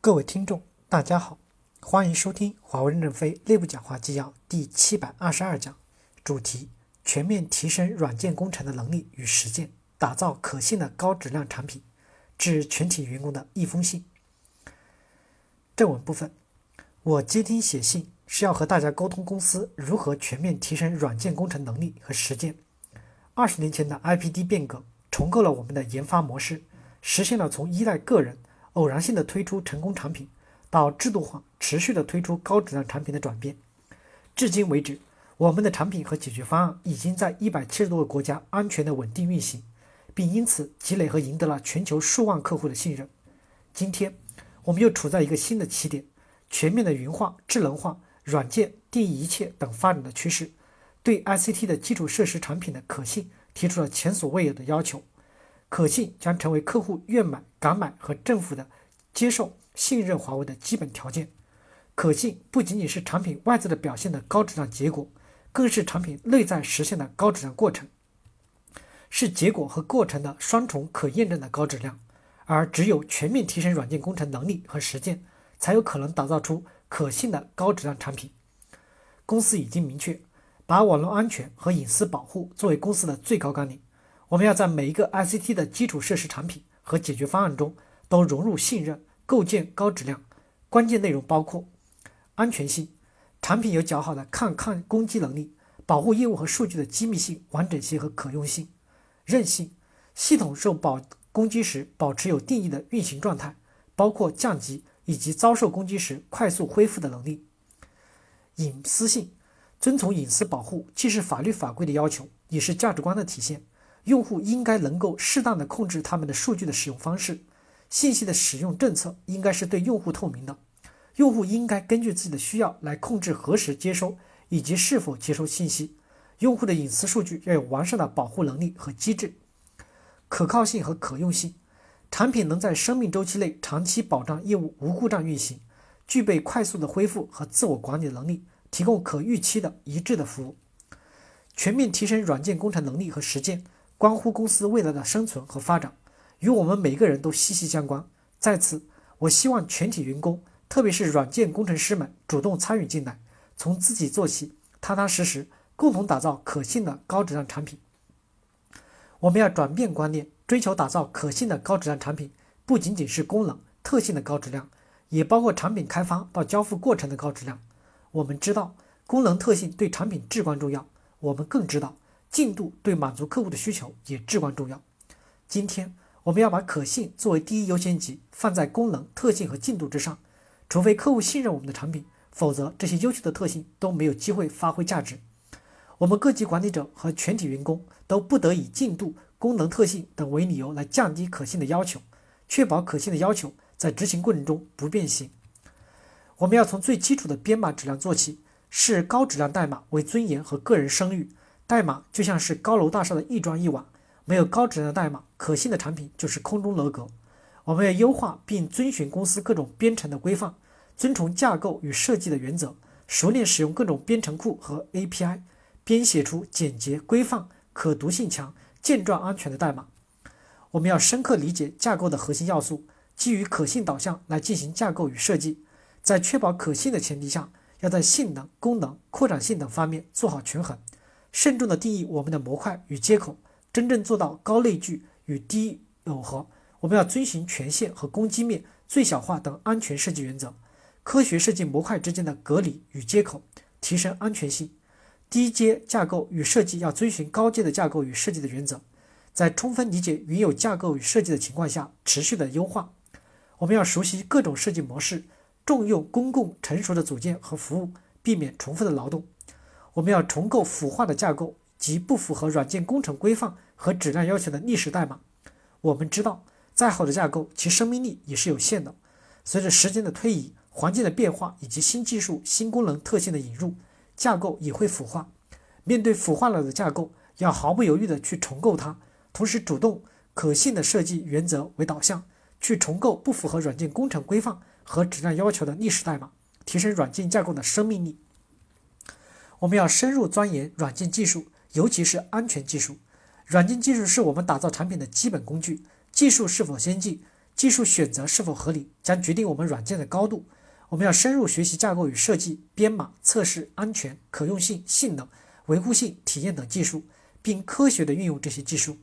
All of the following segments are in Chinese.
各位听众，大家好，欢迎收听华为任正非内部讲话纪要第七百二十二讲，主题：全面提升软件工程的能力与实践，打造可信的高质量产品。致全体员工的一封信。正文部分，我接听写信是要和大家沟通公司如何全面提升软件工程能力和实践。二十年前的 IPD 变革重构了我们的研发模式，实现了从依赖个人。偶然性的推出成功产品，到制度化持续的推出高质量产品的转变，至今为止，我们的产品和解决方案已经在一百七十多个国家安全的稳定运行，并因此积累和赢得了全球数万客户的信任。今天，我们又处在一个新的起点，全面的云化、智能化、软件定义一切等发展的趋势，对 ICT 的基础设施产品的可信提出了前所未有的要求。可信将成为客户愿买、敢买和政府的接受、信任华为的基本条件。可信不仅仅是产品外在的表现的高质量结果，更是产品内在实现的高质量过程，是结果和过程的双重可验证的高质量。而只有全面提升软件工程能力和实践，才有可能打造出可信的高质量产品。公司已经明确，把网络安全和隐私保护作为公司的最高纲领。我们要在每一个 ICT 的基础设施产品和解决方案中都融入信任，构建高质量。关键内容包括：安全性，产品有较好的抗抗攻击能力，保护业务和数据的机密性、完整性和可用性；韧性，系统受保攻击时保持有定义的运行状态，包括降级以及遭受攻击时快速恢复的能力；隐私性，遵从隐私保护既是法律法规的要求，也是价值观的体现。用户应该能够适当的控制他们的数据的使用方式，信息的使用政策应该是对用户透明的，用户应该根据自己的需要来控制何时接收以及是否接收信息。用户的隐私数据要有完善的保护能力和机制，可靠性和可用性，产品能在生命周期内长期保障业务无故障运行，具备快速的恢复和自我管理能力，提供可预期的一致的服务，全面提升软件工程能力和实践。关乎公司未来的生存和发展，与我们每个人都息息相关。在此，我希望全体员工，特别是软件工程师们主动参与进来，从自己做起，踏踏实实，共同打造可信的高质量产品。我们要转变观念，追求打造可信的高质量产品，不仅仅是功能特性的高质量，也包括产品开发到交付过程的高质量。我们知道，功能特性对产品至关重要。我们更知道。进度对满足客户的需求也至关重要。今天我们要把可信作为第一优先级，放在功能特性和进度之上。除非客户信任我们的产品，否则这些优秀的特性都没有机会发挥价值。我们各级管理者和全体员工都不得以进度、功能特性等为理由来降低可信的要求，确保可信的要求在执行过程中不变形。我们要从最基础的编码质量做起，视高质量代码为尊严和个人声誉。代码就像是高楼大厦的一砖一瓦，没有高质量的代码，可信的产品就是空中楼阁。我们要优化并遵循公司各种编程的规范，遵从架构与设计的原则，熟练使用各种编程库和 API，编写出简洁、规范、可读性强、健壮、安全的代码。我们要深刻理解架构的核心要素，基于可信导向来进行架构与设计，在确保可信的前提下，要在性能、功能、扩展性等方面做好权衡。慎重地定义我们的模块与接口，真正做到高内聚与低耦合。我们要遵循权限和攻击面最小化等安全设计原则，科学设计模块之间的隔离与接口，提升安全性。低阶架构与设计要遵循高阶的架构与设计的原则，在充分理解原有架构与设计的情况下，持续的优化。我们要熟悉各种设计模式，重用公共成熟的组件和服务，避免重复的劳动。我们要重构腐化的架构及不符合软件工程规范和质量要求的历史代码。我们知道，再好的架构，其生命力也是有限的。随着时间的推移、环境的变化以及新技术、新功能特性的引入，架构也会腐化。面对腐化了的架构，要毫不犹豫地去重构它，同时主动可信的设计原则为导向，去重构不符合软件工程规范和质量要求的历史代码，提升软件架构的生命力。我们要深入钻研软件技术，尤其是安全技术。软件技术是我们打造产品的基本工具。技术是否先进，技术选择是否合理，将决定我们软件的高度。我们要深入学习架构与设计、编码、测试、安全、可用性、性能、维护性、体验等技术，并科学地运用这些技术。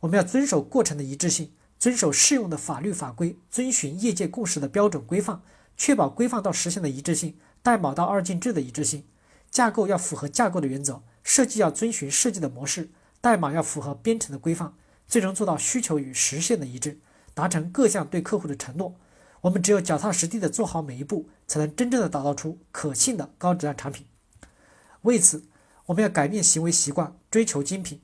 我们要遵守过程的一致性，遵守适用的法律法规，遵循业界共识的标准规范，确保规范到实现的一致性，代码到二进制的一致性。架构要符合架构的原则，设计要遵循设计的模式，代码要符合编程的规范，最终做到需求与实现的一致，达成各项对客户的承诺。我们只有脚踏实地地做好每一步，才能真正的打造出可信的高质量产品。为此，我们要改变行为习惯，追求精品。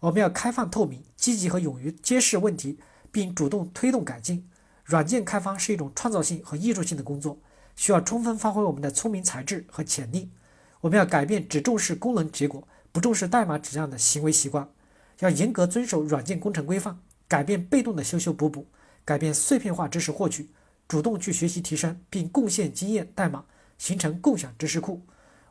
我们要开放透明、积极和勇于揭示问题，并主动推动改进。软件开发是一种创造性和艺术性的工作，需要充分发挥我们的聪明才智和潜力。我们要改变只重视功能结果、不重视代码质量的行为习惯，要严格遵守软件工程规范，改变被动的修修补补，改变碎片化知识获取。主动去学习提升，并贡献经验代码，形成共享知识库。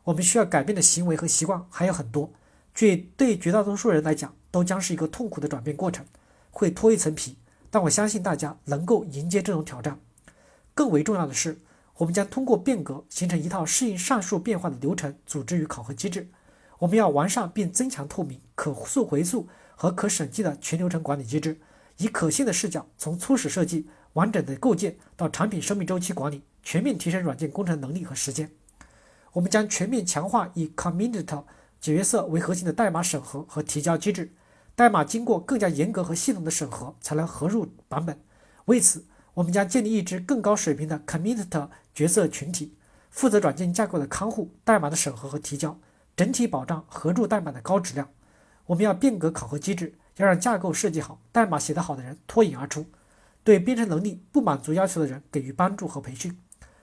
我们需要改变的行为和习惯还有很多，这对绝大多数人来讲都将是一个痛苦的转变过程，会脱一层皮。但我相信大家能够迎接这种挑战。更为重要的是，我们将通过变革形成一套适应上述变化的流程、组织与考核机制。我们要完善并增强透明、可溯回溯和可审计的全流程管理机制，以可信的视角从初始设计。完整的构建到产品生命周期管理，全面提升软件工程能力和时间。我们将全面强化以 committed 角色为核心的代码审核和提交机制，代码经过更加严格和系统的审核才能合入版本。为此，我们将建立一支更高水平的 Commit 角色群体，负责软件架构的看护、代码的审核和提交，整体保障合著代码的高质量。我们要变革考核机制，要让架构设计好、代码写得好的人脱颖而出。对编程能力不满足要求的人给予帮助和培训，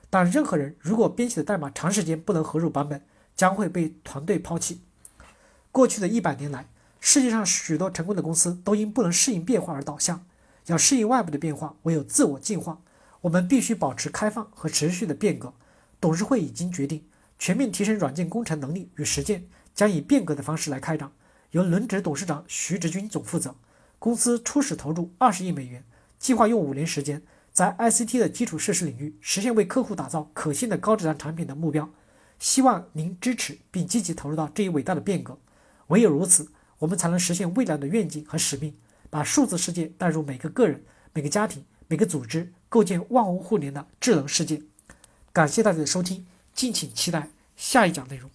但任何人如果编写的代码长时间不能合入版本，将会被团队抛弃。过去的一百年来，世界上许多成功的公司都因不能适应变化而倒下。要适应外部的变化，唯有自我进化。我们必须保持开放和持续的变革。董事会已经决定，全面提升软件工程能力与实践将以变革的方式来开展，由轮值董事长徐直军总负责。公司初始投入二十亿美元。计划用五年时间，在 ICT 的基础设施领域实现为客户打造可信的高质量产品的目标。希望您支持并积极投入到这一伟大的变革。唯有如此，我们才能实现未来的愿景和使命，把数字世界带入每个个人、每个家庭、每个组织，构建万物互联的智能世界。感谢大家的收听，敬请期待下一讲内容。